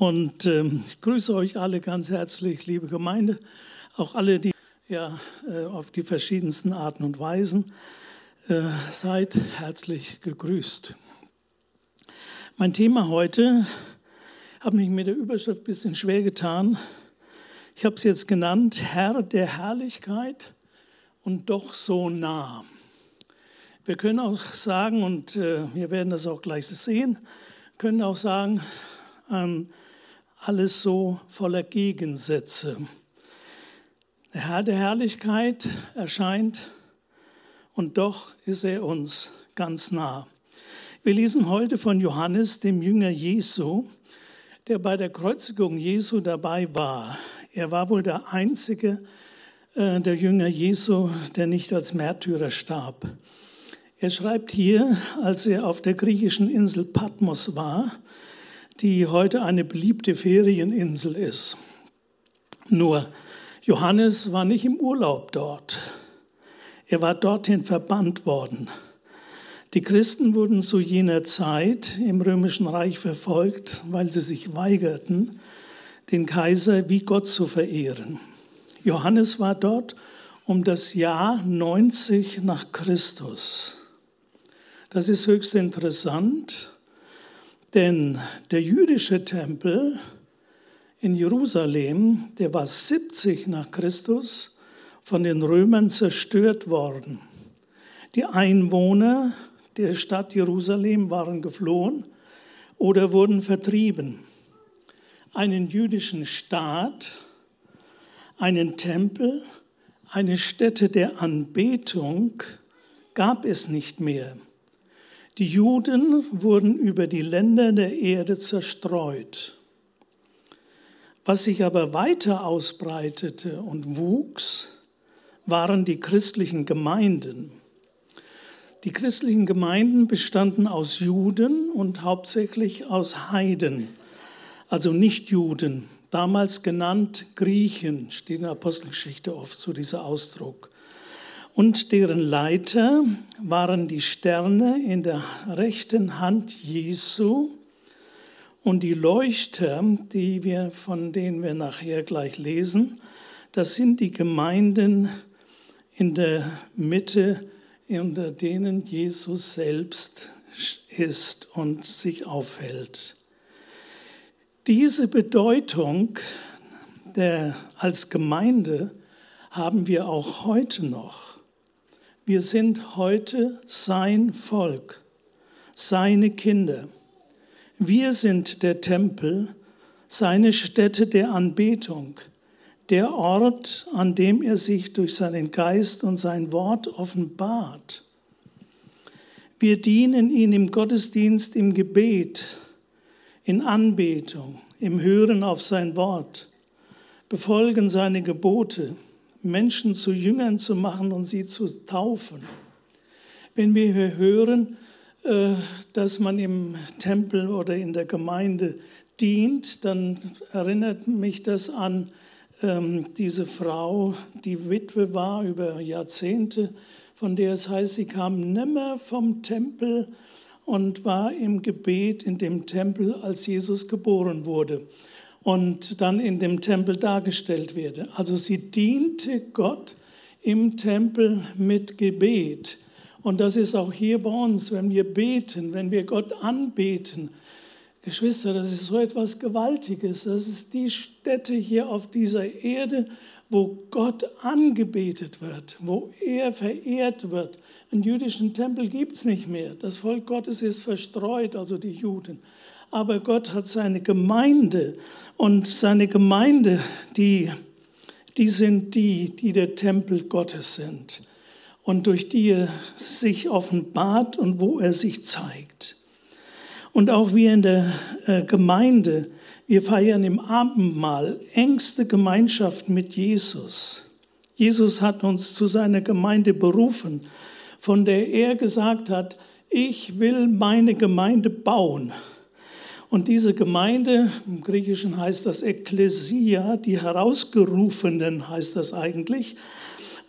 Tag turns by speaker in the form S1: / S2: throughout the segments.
S1: Und ähm, ich grüße euch alle ganz herzlich, liebe Gemeinde, auch alle, die ja äh, auf die verschiedensten Arten und Weisen äh, seid herzlich gegrüßt. Mein Thema heute habe mich mit der Überschrift ein bisschen schwer getan. Ich habe es jetzt genannt, Herr der Herrlichkeit und doch so nah. Wir können auch sagen, und äh, wir werden das auch gleich sehen, können auch sagen, ähm, alles so voller Gegensätze. Der Herr der Herrlichkeit erscheint und doch ist er uns ganz nah. Wir lesen heute von Johannes, dem Jünger Jesu, der bei der Kreuzigung Jesu dabei war. Er war wohl der einzige äh, der Jünger Jesu, der nicht als Märtyrer starb. Er schreibt hier, als er auf der griechischen Insel Patmos war, die heute eine beliebte Ferieninsel ist. Nur Johannes war nicht im Urlaub dort. Er war dorthin verbannt worden. Die Christen wurden zu jener Zeit im römischen Reich verfolgt, weil sie sich weigerten, den Kaiser wie Gott zu verehren. Johannes war dort um das Jahr 90 nach Christus. Das ist höchst interessant, denn der jüdische Tempel in Jerusalem, der war 70 nach Christus von den Römern zerstört worden. Die Einwohner der Stadt Jerusalem waren geflohen oder wurden vertrieben. Einen jüdischen Staat, einen Tempel, eine Stätte der Anbetung gab es nicht mehr. Die Juden wurden über die Länder der Erde zerstreut. Was sich aber weiter ausbreitete und wuchs, waren die christlichen Gemeinden. Die christlichen Gemeinden bestanden aus Juden und hauptsächlich aus Heiden, also Nichtjuden, damals genannt Griechen, steht in der Apostelgeschichte oft so dieser Ausdruck und deren Leiter waren die Sterne in der rechten Hand Jesu und die Leuchter, die wir, von denen wir nachher gleich lesen, das sind die Gemeinden in der Mitte, unter denen Jesus selbst ist und sich aufhält. Diese Bedeutung der, als Gemeinde haben wir auch heute noch. Wir sind heute sein Volk, seine Kinder. Wir sind der Tempel, seine Stätte der Anbetung, der Ort, an dem er sich durch seinen Geist und sein Wort offenbart. Wir dienen ihn im Gottesdienst, im Gebet, in Anbetung, im Hören auf sein Wort, befolgen seine Gebote Menschen zu Jüngern zu machen und sie zu taufen. Wenn wir hören, äh, dass man im Tempel oder in der Gemeinde dient, dann erinnert mich das an ähm, diese Frau, die Witwe war über Jahrzehnte, von der es heißt, sie kam nimmer vom Tempel und war im Gebet in dem Tempel, als Jesus geboren wurde und dann in dem Tempel dargestellt werde. Also sie diente Gott im Tempel mit Gebet. Und das ist auch hier bei uns, wenn wir beten, wenn wir Gott anbeten. Geschwister, das ist so etwas Gewaltiges. Das ist die Stätte hier auf dieser Erde, wo Gott angebetet wird, wo er verehrt wird. Einen jüdischen Tempel gibt es nicht mehr. Das Volk Gottes ist verstreut, also die Juden. Aber Gott hat seine Gemeinde und seine Gemeinde, die, die sind die, die der Tempel Gottes sind und durch die er sich offenbart und wo er sich zeigt. Und auch wir in der äh, Gemeinde, wir feiern im Abendmahl engste Gemeinschaft mit Jesus. Jesus hat uns zu seiner Gemeinde berufen, von der er gesagt hat, ich will meine Gemeinde bauen. Und diese Gemeinde, im Griechischen heißt das Ekklesia, die Herausgerufenen heißt das eigentlich.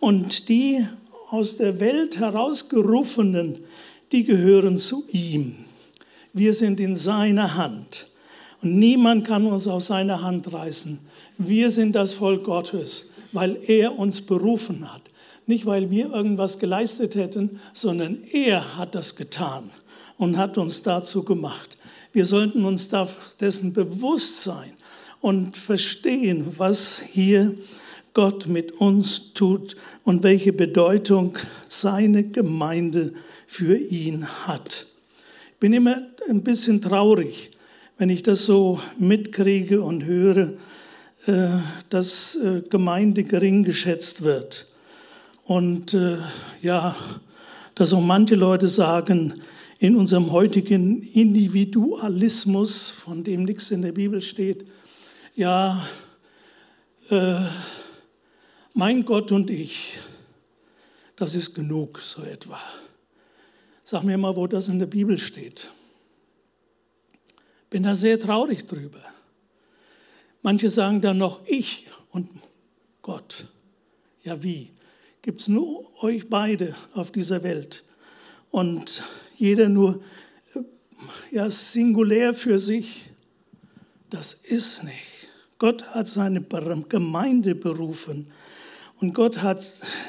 S1: Und die aus der Welt herausgerufenen, die gehören zu ihm. Wir sind in seiner Hand. Und niemand kann uns aus seiner Hand reißen. Wir sind das Volk Gottes, weil er uns berufen hat. Nicht, weil wir irgendwas geleistet hätten, sondern er hat das getan und hat uns dazu gemacht. Wir sollten uns dessen bewusst sein und verstehen, was hier Gott mit uns tut und welche Bedeutung seine Gemeinde für ihn hat. Ich bin immer ein bisschen traurig, wenn ich das so mitkriege und höre, äh, dass äh, Gemeinde gering geschätzt wird. Und äh, ja, dass auch manche Leute sagen, in unserem heutigen Individualismus, von dem nichts in der Bibel steht, ja, äh, mein Gott und ich, das ist genug, so etwa. Sag mir mal, wo das in der Bibel steht. Bin da sehr traurig drüber. Manche sagen dann noch ich und Gott. Ja, wie? Gibt es nur euch beide auf dieser Welt und jeder nur ja, singulär für sich? Das ist nicht. Gott hat seine Gemeinde berufen und Gott hat,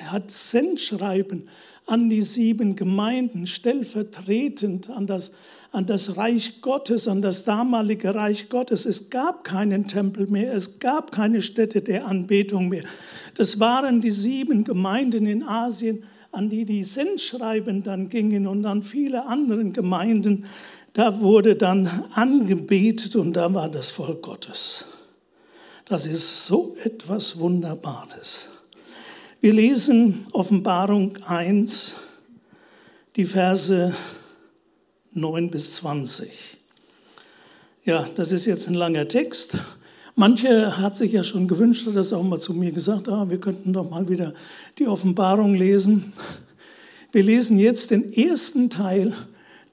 S1: hat Sendschreiben an die sieben Gemeinden, stellvertretend an das, an das Reich Gottes, an das damalige Reich Gottes. Es gab keinen Tempel mehr, es gab keine Stätte der Anbetung mehr. Das waren die sieben Gemeinden in Asien, an die die Sendschreiben dann gingen und an viele anderen Gemeinden. Da wurde dann angebetet und da war das Volk Gottes. Das ist so etwas Wunderbares. Wir lesen Offenbarung 1, die Verse 9 bis 20. Ja, das ist jetzt ein langer Text. Manche hat sich ja schon gewünscht, hat das auch mal zu mir gesagt, ah, wir könnten doch mal wieder die Offenbarung lesen. Wir lesen jetzt den ersten Teil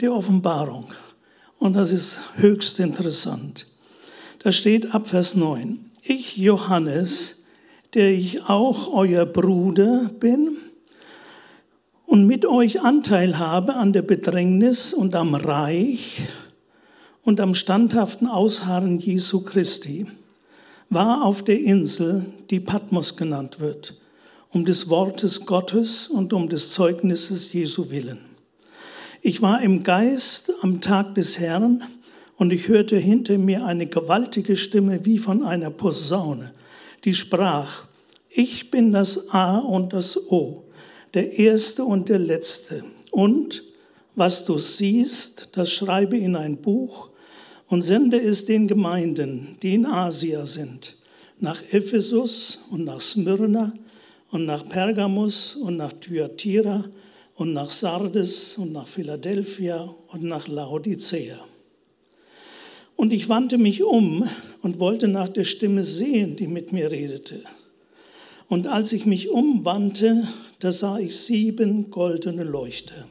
S1: der Offenbarung. Und das ist höchst interessant. Da steht ab Vers 9 ich Johannes, der ich auch euer Bruder bin und mit euch Anteil habe an der Bedrängnis und am Reich und am standhaften Ausharren Jesu Christi, war auf der Insel, die Patmos genannt wird, um des Wortes Gottes und um des Zeugnisses Jesu willen. Ich war im Geist am Tag des Herrn, und ich hörte hinter mir eine gewaltige Stimme wie von einer Posaune, die sprach, ich bin das A und das O, der Erste und der Letzte. Und was du siehst, das schreibe in ein Buch und sende es den Gemeinden, die in Asia sind, nach Ephesus und nach Smyrna und nach Pergamus und nach Thyatira und nach Sardes und nach Philadelphia und nach Laodicea. Und ich wandte mich um und wollte nach der Stimme sehen, die mit mir redete. Und als ich mich umwandte, da sah ich sieben goldene Leuchter.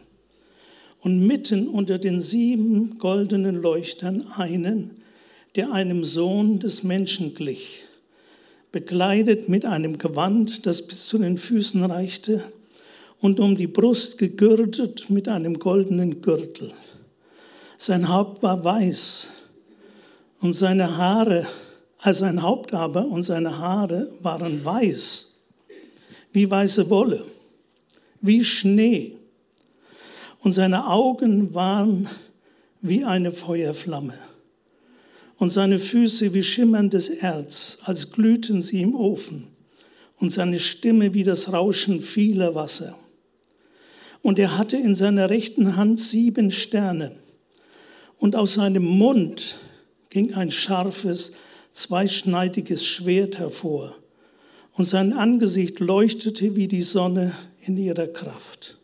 S1: Und mitten unter den sieben goldenen Leuchtern einen, der einem Sohn des Menschen glich, bekleidet mit einem Gewand, das bis zu den Füßen reichte, und um die Brust gegürtet mit einem goldenen Gürtel. Sein Haupt war weiß und seine Haare, als sein Haupt aber und seine Haare waren weiß, wie weiße Wolle, wie Schnee. Und seine Augen waren wie eine Feuerflamme. Und seine Füße wie schimmerndes Erz, als glühten sie im Ofen. Und seine Stimme wie das Rauschen vieler Wasser. Und er hatte in seiner rechten Hand sieben Sterne. Und aus seinem Mund ging ein scharfes, zweischneidiges Schwert hervor, und sein Angesicht leuchtete wie die Sonne in ihrer Kraft.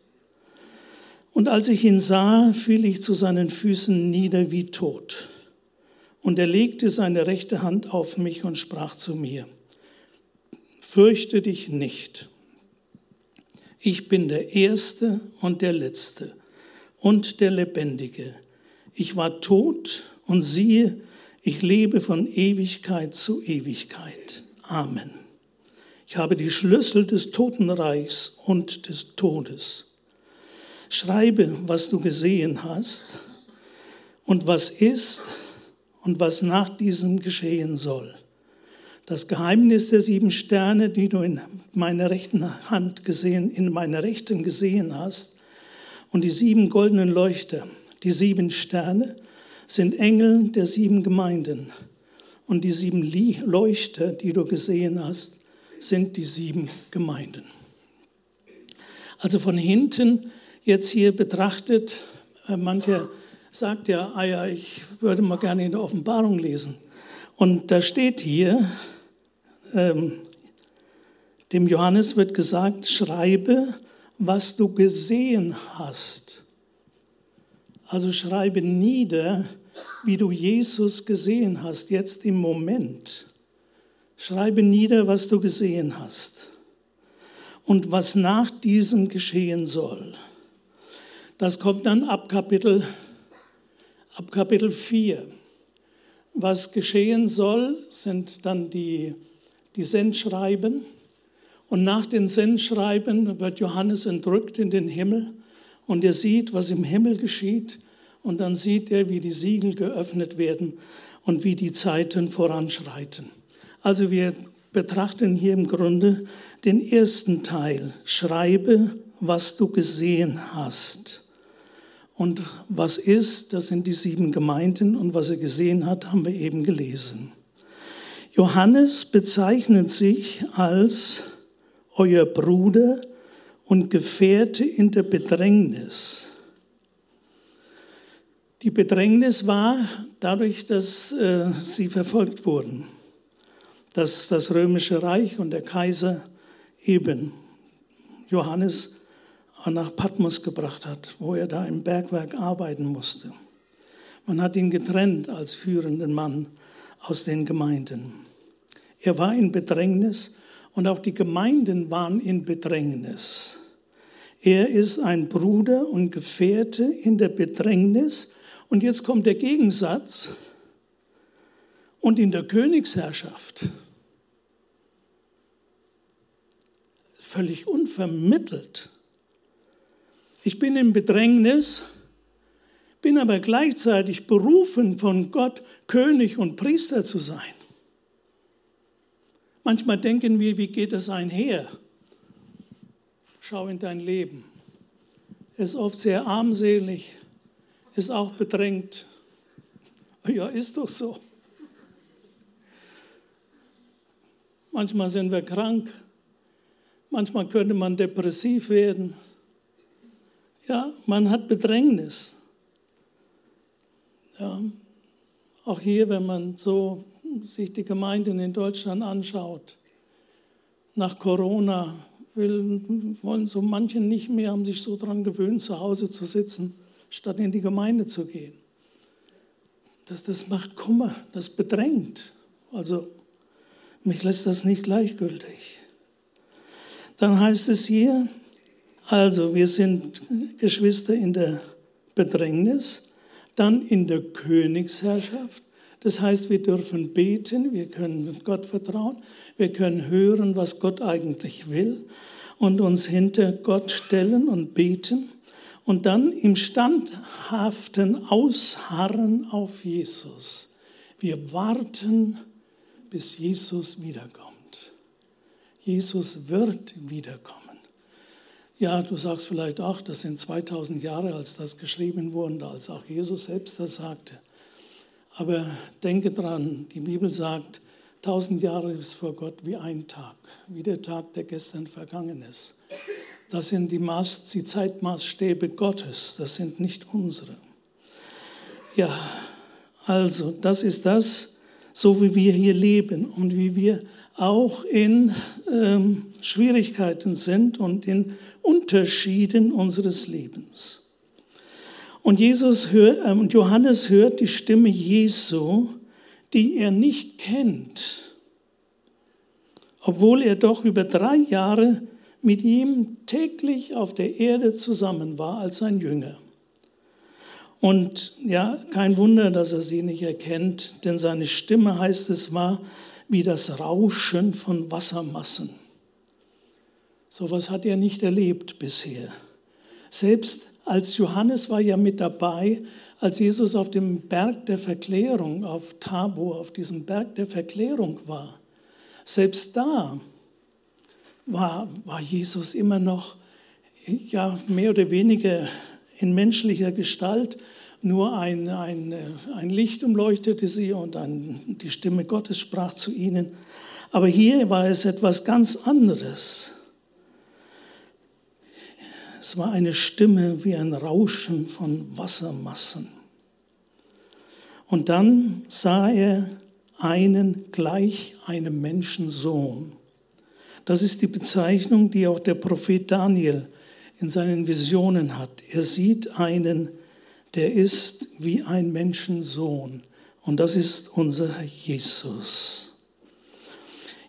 S1: Und als ich ihn sah, fiel ich zu seinen Füßen nieder wie tot. Und er legte seine rechte Hand auf mich und sprach zu mir, Fürchte dich nicht. Ich bin der Erste und der Letzte und der Lebendige. Ich war tot und siehe, ich lebe von Ewigkeit zu Ewigkeit. Amen. Ich habe die Schlüssel des Totenreichs und des Todes. Schreibe, was du gesehen hast und was ist und was nach diesem geschehen soll. Das Geheimnis der sieben Sterne, die du in meiner rechten Hand gesehen, in meiner rechten gesehen hast, und die sieben goldenen Leuchter, die sieben Sterne, sind Engel der sieben Gemeinden. Und die sieben Leuchter, die du gesehen hast, sind die sieben Gemeinden. Also von hinten jetzt hier betrachtet, äh, mancher sagt ja, ah ja, ich würde mal gerne in der Offenbarung lesen. Und da steht hier, ähm, dem Johannes wird gesagt, schreibe, was du gesehen hast. Also schreibe nieder, wie du Jesus gesehen hast, jetzt im Moment. Schreibe nieder, was du gesehen hast und was nach diesem geschehen soll. Das kommt dann ab Kapitel, ab Kapitel 4. Was geschehen soll, sind dann die, die Sendschreiben. Und nach den Sendschreiben wird Johannes entrückt in den Himmel und er sieht, was im Himmel geschieht. Und dann sieht er, wie die Siegel geöffnet werden und wie die Zeiten voranschreiten. Also wir betrachten hier im Grunde den ersten Teil. Schreibe, was du gesehen hast. Und was ist, das sind die sieben Gemeinden und was er gesehen hat, haben wir eben gelesen. Johannes bezeichnet sich als euer Bruder und Gefährte in der Bedrängnis. Die Bedrängnis war dadurch, dass äh, sie verfolgt wurden, dass das römische Reich und der Kaiser eben Johannes nach Patmos gebracht hat, wo er da im Bergwerk arbeiten musste. Man hat ihn getrennt als führenden Mann aus den Gemeinden. Er war in Bedrängnis und auch die Gemeinden waren in Bedrängnis. Er ist ein Bruder und Gefährte in der Bedrängnis. Und jetzt kommt der Gegensatz. Und in der Königsherrschaft, völlig unvermittelt, ich bin in Bedrängnis, bin aber gleichzeitig berufen von Gott, König und Priester zu sein. Manchmal denken wir, wie geht das einher? Schau in dein Leben. Ist oft sehr armselig, ist auch bedrängt. Ja, ist doch so. Manchmal sind wir krank, manchmal könnte man depressiv werden. Ja, man hat Bedrängnis. Ja, auch hier, wenn man so sich die Gemeinden in Deutschland anschaut, nach Corona will, wollen so manche nicht mehr, haben sich so daran gewöhnt, zu Hause zu sitzen, statt in die Gemeinde zu gehen. Das, das macht Kummer, das bedrängt. Also mich lässt das nicht gleichgültig. Dann heißt es hier, also, wir sind Geschwister in der Bedrängnis, dann in der Königsherrschaft. Das heißt, wir dürfen beten, wir können Gott vertrauen, wir können hören, was Gott eigentlich will und uns hinter Gott stellen und beten und dann im standhaften Ausharren auf Jesus. Wir warten, bis Jesus wiederkommt. Jesus wird wiederkommen. Ja, du sagst vielleicht, ach, das sind 2000 Jahre, als das geschrieben wurde, als auch Jesus selbst das sagte. Aber denke dran, die Bibel sagt, 1000 Jahre ist vor Gott wie ein Tag, wie der Tag, der gestern vergangen ist. Das sind die, Maß, die Zeitmaßstäbe Gottes, das sind nicht unsere. Ja, also das ist das, so wie wir hier leben und wie wir auch in ähm, Schwierigkeiten sind und in Unterschieden unseres Lebens. Und, Jesus hört, äh, und Johannes hört die Stimme Jesu, die er nicht kennt, obwohl er doch über drei Jahre mit ihm täglich auf der Erde zusammen war als sein Jünger. Und ja, kein Wunder, dass er sie nicht erkennt, denn seine Stimme, heißt es, war wie das Rauschen von Wassermassen. So etwas hat er nicht erlebt bisher. Selbst als Johannes war ja mit dabei, als Jesus auf dem Berg der Verklärung, auf Tabor, auf diesem Berg der Verklärung war. Selbst da war, war Jesus immer noch ja, mehr oder weniger in menschlicher Gestalt. Nur ein, ein, ein Licht umleuchtete sie und ein, die Stimme Gottes sprach zu ihnen. Aber hier war es etwas ganz anderes. Es war eine Stimme wie ein Rauschen von Wassermassen. Und dann sah er einen gleich einem Menschensohn. Das ist die Bezeichnung, die auch der Prophet Daniel in seinen Visionen hat. Er sieht einen, der ist wie ein Menschensohn. Und das ist unser Jesus.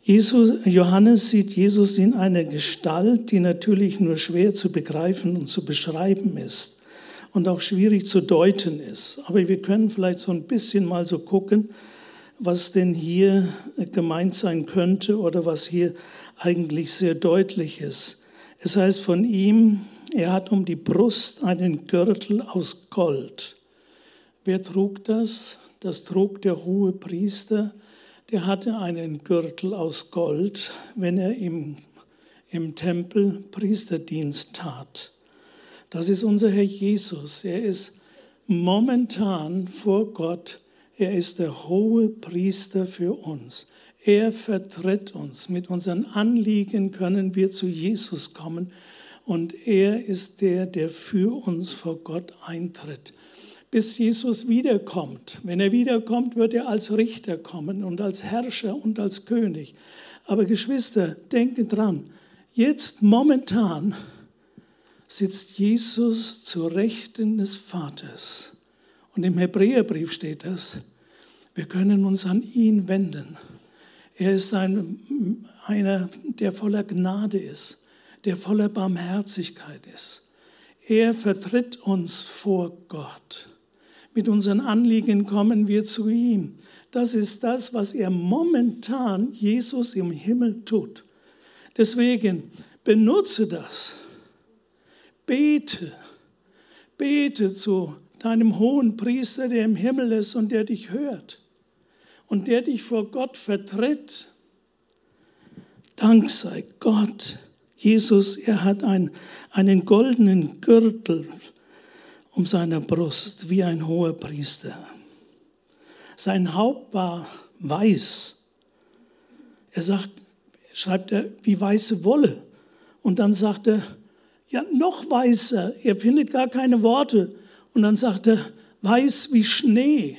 S1: Jesus, Johannes sieht Jesus in einer Gestalt, die natürlich nur schwer zu begreifen und zu beschreiben ist und auch schwierig zu deuten ist. Aber wir können vielleicht so ein bisschen mal so gucken, was denn hier gemeint sein könnte oder was hier eigentlich sehr deutlich ist. Es heißt von ihm, er hat um die Brust einen Gürtel aus Gold. Wer trug das? Das trug der hohe Priester. Der hatte einen Gürtel aus Gold, wenn er im, im Tempel Priesterdienst tat. Das ist unser Herr Jesus. Er ist momentan vor Gott. Er ist der hohe Priester für uns. Er vertritt uns. Mit unseren Anliegen können wir zu Jesus kommen und er ist der, der für uns vor Gott eintritt. Bis Jesus wiederkommt. Wenn er wiederkommt, wird er als Richter kommen und als Herrscher und als König. Aber Geschwister, denken dran, jetzt momentan sitzt Jesus zur Rechten des Vaters. Und im Hebräerbrief steht das. Wir können uns an ihn wenden. Er ist ein, einer, der voller Gnade ist, der voller Barmherzigkeit ist. Er vertritt uns vor Gott. Mit unseren Anliegen kommen wir zu ihm. Das ist das, was er momentan Jesus im Himmel tut. Deswegen benutze das. Bete. Bete zu deinem hohen Priester, der im Himmel ist und der dich hört und der dich vor Gott vertritt. Dank sei Gott. Jesus, er hat ein, einen goldenen Gürtel um seine Brust wie ein hoher Priester. Sein Haupt war weiß. Er sagt, schreibt er, wie weiße Wolle. Und dann sagt er, ja, noch weißer. Er findet gar keine Worte. Und dann sagt er, weiß wie Schnee.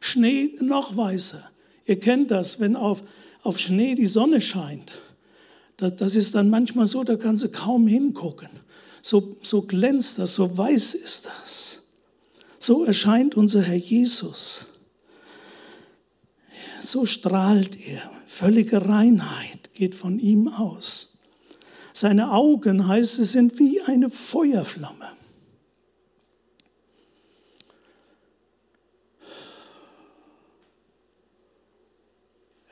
S1: Schnee noch weißer. Ihr kennt das, wenn auf, auf Schnee die Sonne scheint. Das, das ist dann manchmal so, da kannst du kaum hingucken. So, so glänzt das, so weiß ist das. So erscheint unser Herr Jesus. So strahlt er. Völlige Reinheit geht von ihm aus. Seine Augen, heißt es, sind wie eine Feuerflamme.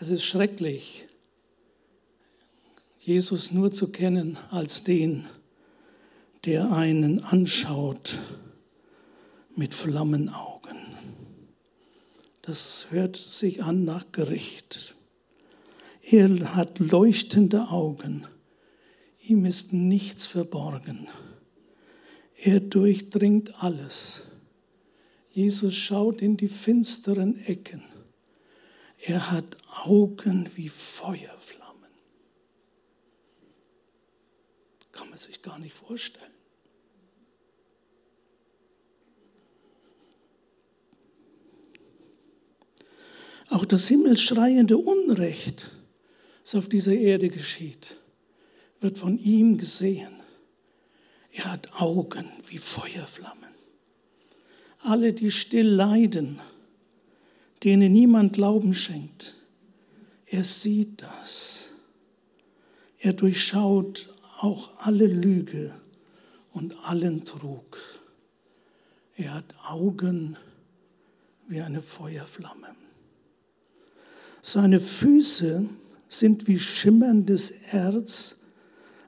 S1: Es ist schrecklich, Jesus nur zu kennen als den, der einen anschaut mit Flammenaugen. Das hört sich an nach Gericht. Er hat leuchtende Augen. Ihm ist nichts verborgen. Er durchdringt alles. Jesus schaut in die finsteren Ecken. Er hat Augen wie Feuerflammen. Kann man sich gar nicht vorstellen. Auch das himmelschreiende Unrecht, das auf dieser Erde geschieht, wird von ihm gesehen. Er hat Augen wie Feuerflammen. Alle, die still leiden, denen niemand Glauben schenkt. Er sieht das. Er durchschaut auch alle Lüge und allen Trug. Er hat Augen wie eine Feuerflamme. Seine Füße sind wie schimmerndes Erz,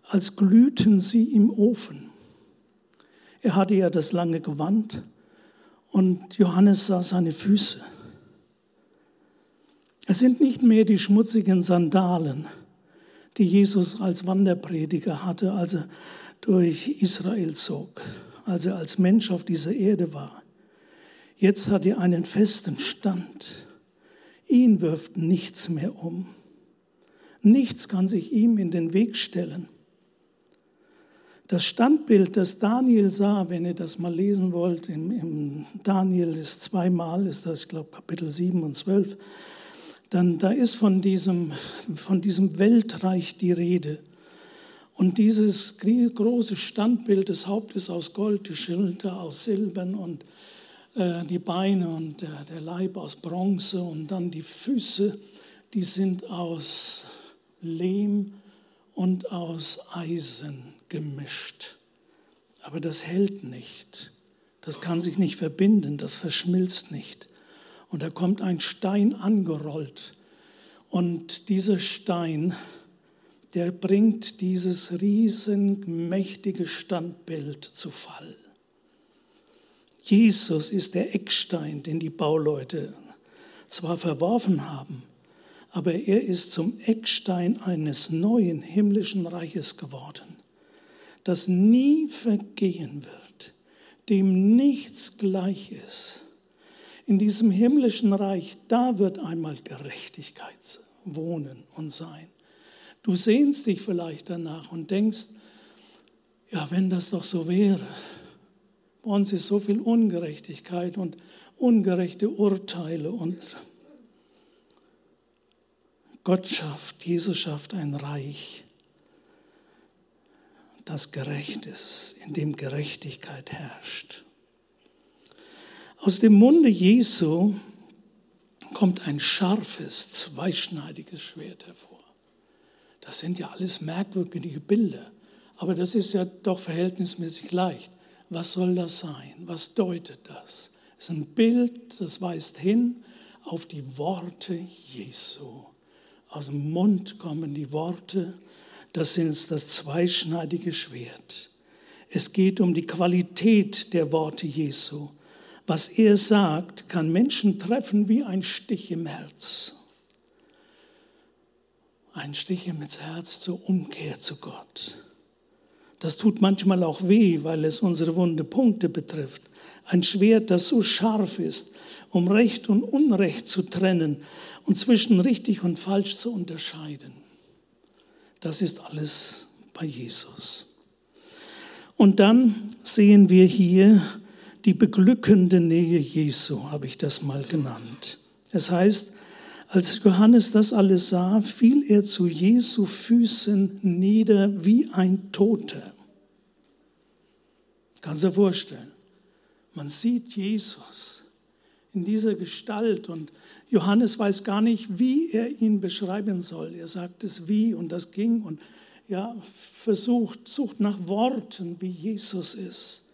S1: als glühten sie im Ofen. Er hatte ja das lange Gewand und Johannes sah seine Füße. Es sind nicht mehr die schmutzigen Sandalen, die Jesus als Wanderprediger hatte, als er durch Israel zog, als er als Mensch auf dieser Erde war. Jetzt hat er einen festen Stand. Ihn wirft nichts mehr um. Nichts kann sich ihm in den Weg stellen. Das Standbild, das Daniel sah, wenn ihr das mal lesen wollt, im, Daniel ist zweimal, ist das, ich glaube, Kapitel 7 und 12, dann da ist von diesem, von diesem Weltreich die Rede. Und dieses große Standbild des Hauptes aus Gold, die Schilder aus Silbern und äh, die Beine und der, der Leib aus Bronze und dann die Füße, die sind aus Lehm und aus Eisen gemischt. Aber das hält nicht. Das kann sich nicht verbinden, das verschmilzt nicht. Und da kommt ein Stein angerollt. Und dieser Stein, der bringt dieses riesenmächtige Standbild zu Fall. Jesus ist der Eckstein, den die Bauleute zwar verworfen haben, aber er ist zum Eckstein eines neuen himmlischen Reiches geworden, das nie vergehen wird, dem nichts gleich ist in diesem himmlischen Reich, da wird einmal Gerechtigkeit wohnen und sein. Du sehnst dich vielleicht danach und denkst, ja, wenn das doch so wäre. Bei uns ist so viel Ungerechtigkeit und ungerechte Urteile und Gott schafft, Jesus schafft ein Reich, das gerecht ist, in dem Gerechtigkeit herrscht. Aus dem Munde Jesu kommt ein scharfes, zweischneidiges Schwert hervor. Das sind ja alles merkwürdige Bilder, aber das ist ja doch verhältnismäßig leicht. Was soll das sein? Was deutet das? Es ist ein Bild, das weist hin auf die Worte Jesu. Aus dem Mund kommen die Worte, das ist das zweischneidige Schwert. Es geht um die Qualität der Worte Jesu. Was er sagt, kann Menschen treffen wie ein Stich im Herz. Ein Stich ins Herz zur Umkehr zu Gott. Das tut manchmal auch weh, weil es unsere wunde Punkte betrifft. Ein Schwert, das so scharf ist, um Recht und Unrecht zu trennen und zwischen richtig und falsch zu unterscheiden. Das ist alles bei Jesus. Und dann sehen wir hier die beglückende Nähe Jesu, habe ich das mal genannt. Es heißt, als Johannes das alles sah, fiel er zu Jesu Füßen nieder wie ein Toter. Kannst du dir vorstellen? Man sieht Jesus in dieser Gestalt und Johannes weiß gar nicht, wie er ihn beschreiben soll. Er sagt es wie und das ging und ja, versucht, sucht nach Worten, wie Jesus ist.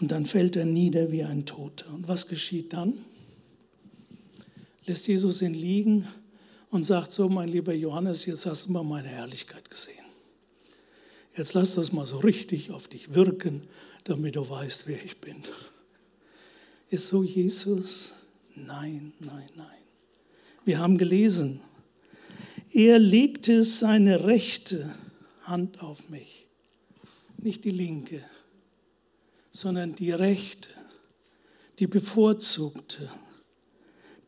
S1: Und dann fällt er nieder wie ein Toter. Und was geschieht dann? Lässt Jesus ihn liegen und sagt so, mein lieber Johannes, jetzt hast du mal meine Herrlichkeit gesehen. Jetzt lass das mal so richtig auf dich wirken, damit du weißt, wer ich bin. Ist so Jesus? Nein, nein, nein. Wir haben gelesen, er legte seine rechte Hand auf mich, nicht die linke sondern die rechte, die bevorzugte,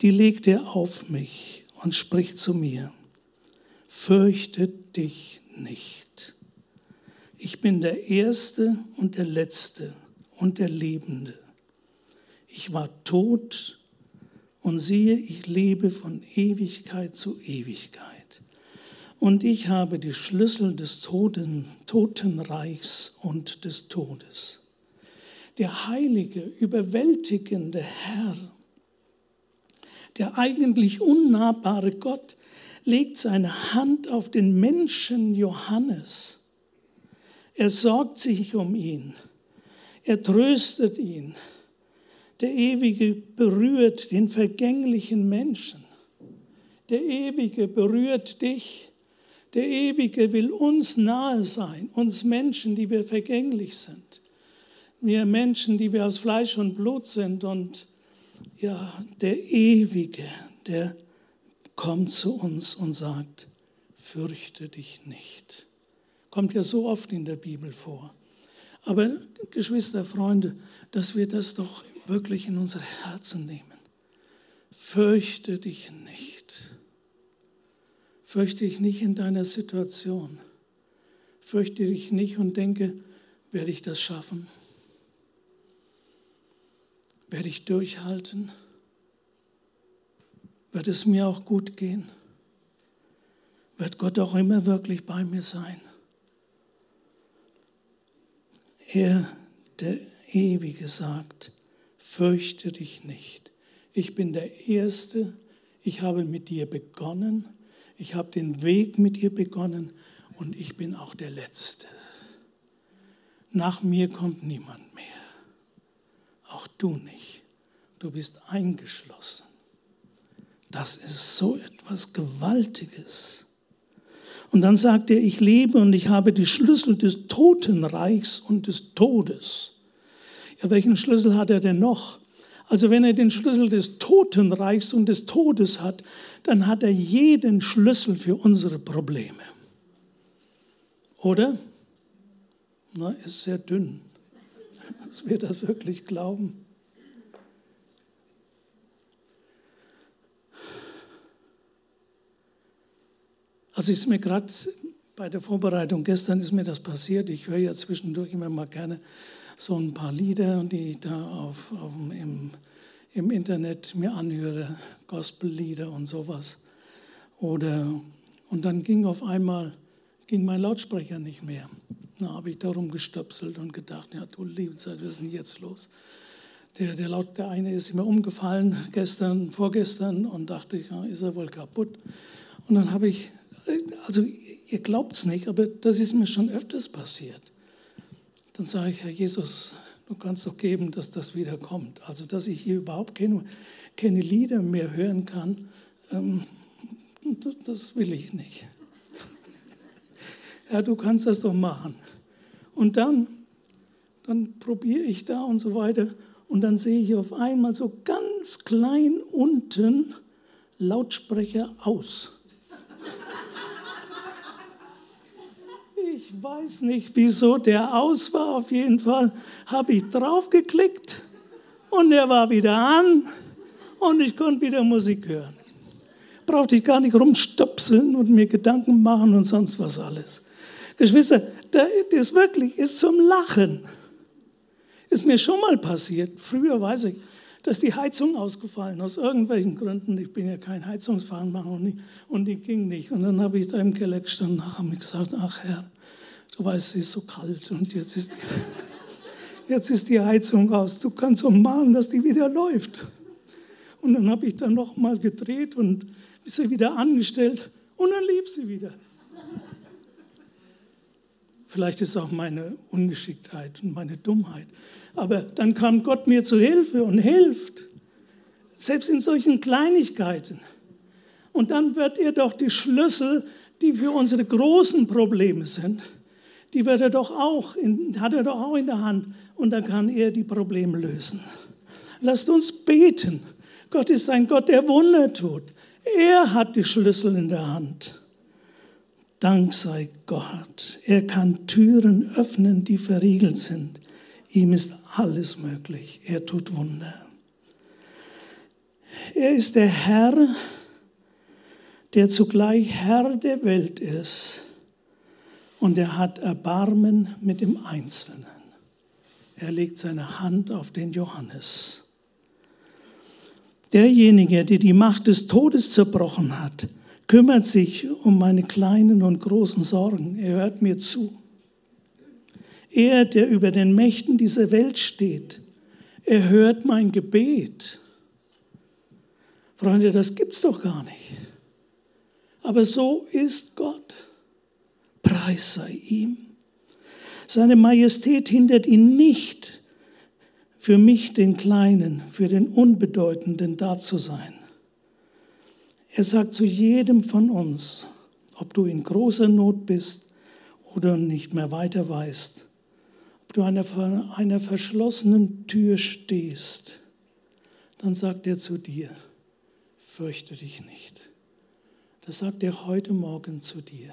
S1: die legt er auf mich und spricht zu mir, fürchte dich nicht. Ich bin der Erste und der Letzte und der Lebende. Ich war tot und siehe, ich lebe von Ewigkeit zu Ewigkeit. Und ich habe die Schlüssel des Toten, Totenreichs und des Todes der heilige, überwältigende Herr, der eigentlich unnahbare Gott, legt seine Hand auf den Menschen Johannes. Er sorgt sich um ihn. Er tröstet ihn. Der Ewige berührt den vergänglichen Menschen. Der Ewige berührt dich. Der Ewige will uns nahe sein, uns Menschen, die wir vergänglich sind. Wir Menschen, die wir aus Fleisch und Blut sind und ja, der Ewige, der kommt zu uns und sagt, fürchte dich nicht. Kommt ja so oft in der Bibel vor. Aber Geschwister, Freunde, dass wir das doch wirklich in unsere Herzen nehmen. Fürchte dich nicht. Fürchte dich nicht in deiner Situation. Fürchte dich nicht und denke, werde ich das schaffen? Werde ich durchhalten? Wird es mir auch gut gehen? Wird Gott auch immer wirklich bei mir sein? Er, der Ewige, sagt, fürchte dich nicht. Ich bin der Erste, ich habe mit dir begonnen, ich habe den Weg mit dir begonnen und ich bin auch der Letzte. Nach mir kommt niemand mehr, auch du nicht. Du bist eingeschlossen. Das ist so etwas Gewaltiges. Und dann sagt er, ich lebe und ich habe die Schlüssel des Totenreichs und des Todes. Ja, welchen Schlüssel hat er denn noch? Also wenn er den Schlüssel des Totenreichs und des Todes hat, dann hat er jeden Schlüssel für unsere Probleme. Oder? Na, ist sehr dünn, dass wir das wirklich glauben. Also ist mir gerade bei der Vorbereitung gestern ist mir das passiert. Ich höre ja zwischendurch immer mal gerne so ein paar Lieder, die ich da auf, auf im, im Internet mir anhöre, Gospellieder und sowas. Oder, und dann ging auf einmal ging mein Lautsprecher nicht mehr. Da habe ich darum gestöpselt und gedacht, ja du liebe Zeit, was ist denn jetzt los? Der, der, Laut, der eine ist mir umgefallen gestern, vorgestern und dachte, ja, ist er wohl kaputt. Und dann habe ich also ihr glaubt es nicht, aber das ist mir schon öfters passiert. Dann sage ich, Herr Jesus, du kannst doch geben, dass das wieder kommt. Also, dass ich hier überhaupt keine, keine Lieder mehr hören kann, ähm, das will ich nicht. Ja, du kannst das doch machen. Und dann, dann probiere ich da und so weiter. Und dann sehe ich auf einmal so ganz klein unten Lautsprecher aus. Ich weiß nicht, wieso der aus war. Auf jeden Fall habe ich draufgeklickt und er war wieder an und ich konnte wieder Musik hören. Brauchte ich gar nicht rumstopseln und mir Gedanken machen und sonst was alles. Geschwister, das wirklich ist zum Lachen. Ist mir schon mal passiert. Früher weiß ich, dass die Heizung ausgefallen aus irgendwelchen Gründen. Ich bin ja kein Heizungsfahrer und, die ging nicht. Und dann habe ich da im Keller gestanden und habe gesagt, ach Herr, Du weißt, es ist so kalt und jetzt ist, jetzt ist die Heizung aus. Du kannst so mahnen, dass die wieder läuft. Und dann habe ich dann noch mal gedreht und sie wieder angestellt und dann lief sie wieder. Vielleicht ist es auch meine Ungeschicktheit und meine Dummheit. Aber dann kam Gott mir zu Hilfe und hilft. Selbst in solchen Kleinigkeiten. Und dann wird er doch die Schlüssel, die für unsere großen Probleme sind, die wird er doch auch in, hat er doch auch in der Hand und dann kann er die Probleme lösen. Lasst uns beten. Gott ist ein Gott, der Wunder tut. Er hat die Schlüssel in der Hand. Dank sei Gott. Er kann Türen öffnen, die verriegelt sind. Ihm ist alles möglich. Er tut Wunder. Er ist der Herr, der zugleich Herr der Welt ist und er hat Erbarmen mit dem Einzelnen. Er legt seine Hand auf den Johannes. Derjenige, der die Macht des Todes zerbrochen hat, kümmert sich um meine kleinen und großen Sorgen. Er hört mir zu. Er, der über den Mächten dieser Welt steht, er hört mein Gebet. Freunde, das gibt's doch gar nicht. Aber so ist Gott. Preis sei ihm. Seine Majestät hindert ihn nicht, für mich, den Kleinen, für den Unbedeutenden da zu sein. Er sagt zu jedem von uns, ob du in großer Not bist oder nicht mehr weiter weißt, ob du an einer verschlossenen Tür stehst, dann sagt er zu dir, fürchte dich nicht. Das sagt er heute Morgen zu dir.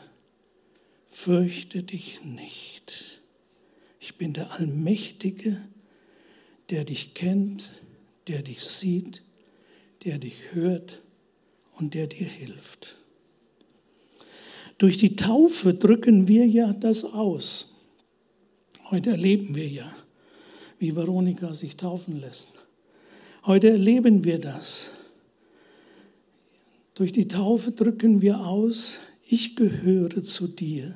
S1: Fürchte dich nicht. Ich bin der Allmächtige, der dich kennt, der dich sieht, der dich hört und der dir hilft. Durch die Taufe drücken wir ja das aus. Heute erleben wir ja, wie Veronika sich taufen lässt. Heute erleben wir das. Durch die Taufe drücken wir aus, ich gehöre zu dir,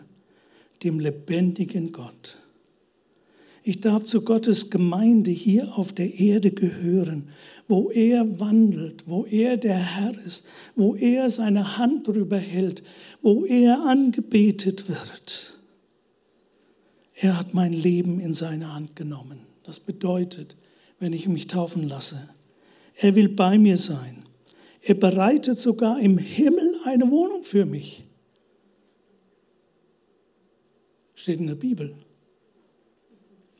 S1: dem lebendigen Gott. Ich darf zu Gottes Gemeinde hier auf der Erde gehören, wo er wandelt, wo er der Herr ist, wo er seine Hand drüber hält, wo er angebetet wird. Er hat mein Leben in seine Hand genommen. Das bedeutet, wenn ich mich taufen lasse, er will bei mir sein. Er bereitet sogar im Himmel eine Wohnung für mich. Steht in der Bibel.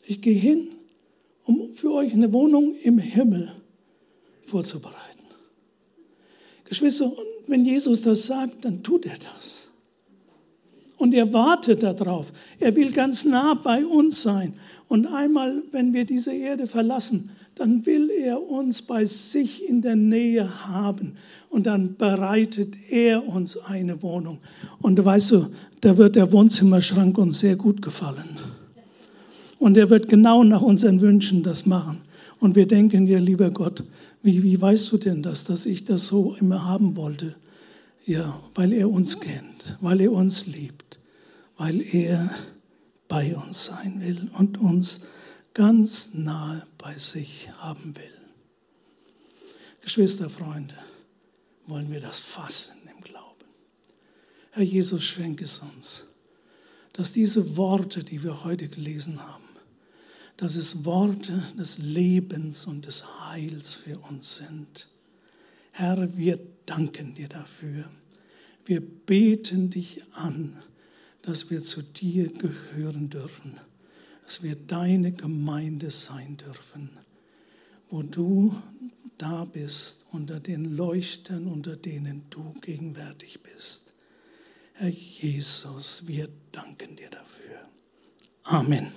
S1: Ich gehe hin, um für euch eine Wohnung im Himmel vorzubereiten. Geschwister, und wenn Jesus das sagt, dann tut er das. Und er wartet darauf. Er will ganz nah bei uns sein. Und einmal, wenn wir diese Erde verlassen, dann will er uns bei sich in der Nähe haben. Und dann bereitet er uns eine Wohnung. Und weißt du, da wird der Wohnzimmerschrank uns sehr gut gefallen. Und er wird genau nach unseren Wünschen das machen. Und wir denken dir, lieber Gott, wie, wie weißt du denn das, dass ich das so immer haben wollte? Ja, weil er uns kennt, weil er uns liebt, weil er bei uns sein will und uns ganz nahe bei sich haben will. Geschwister, Freunde, wollen wir das fassen im Glauben. Herr Jesus, schenke es uns, dass diese Worte, die wir heute gelesen haben, dass es Worte des Lebens und des Heils für uns sind. Herr, wir danken dir dafür. Wir beten dich an, dass wir zu dir gehören dürfen, dass wir deine Gemeinde sein dürfen, wo du da bist, unter den Leuchtern, unter denen du gegenwärtig bist. Herr Jesus, wir danken dir dafür. Amen.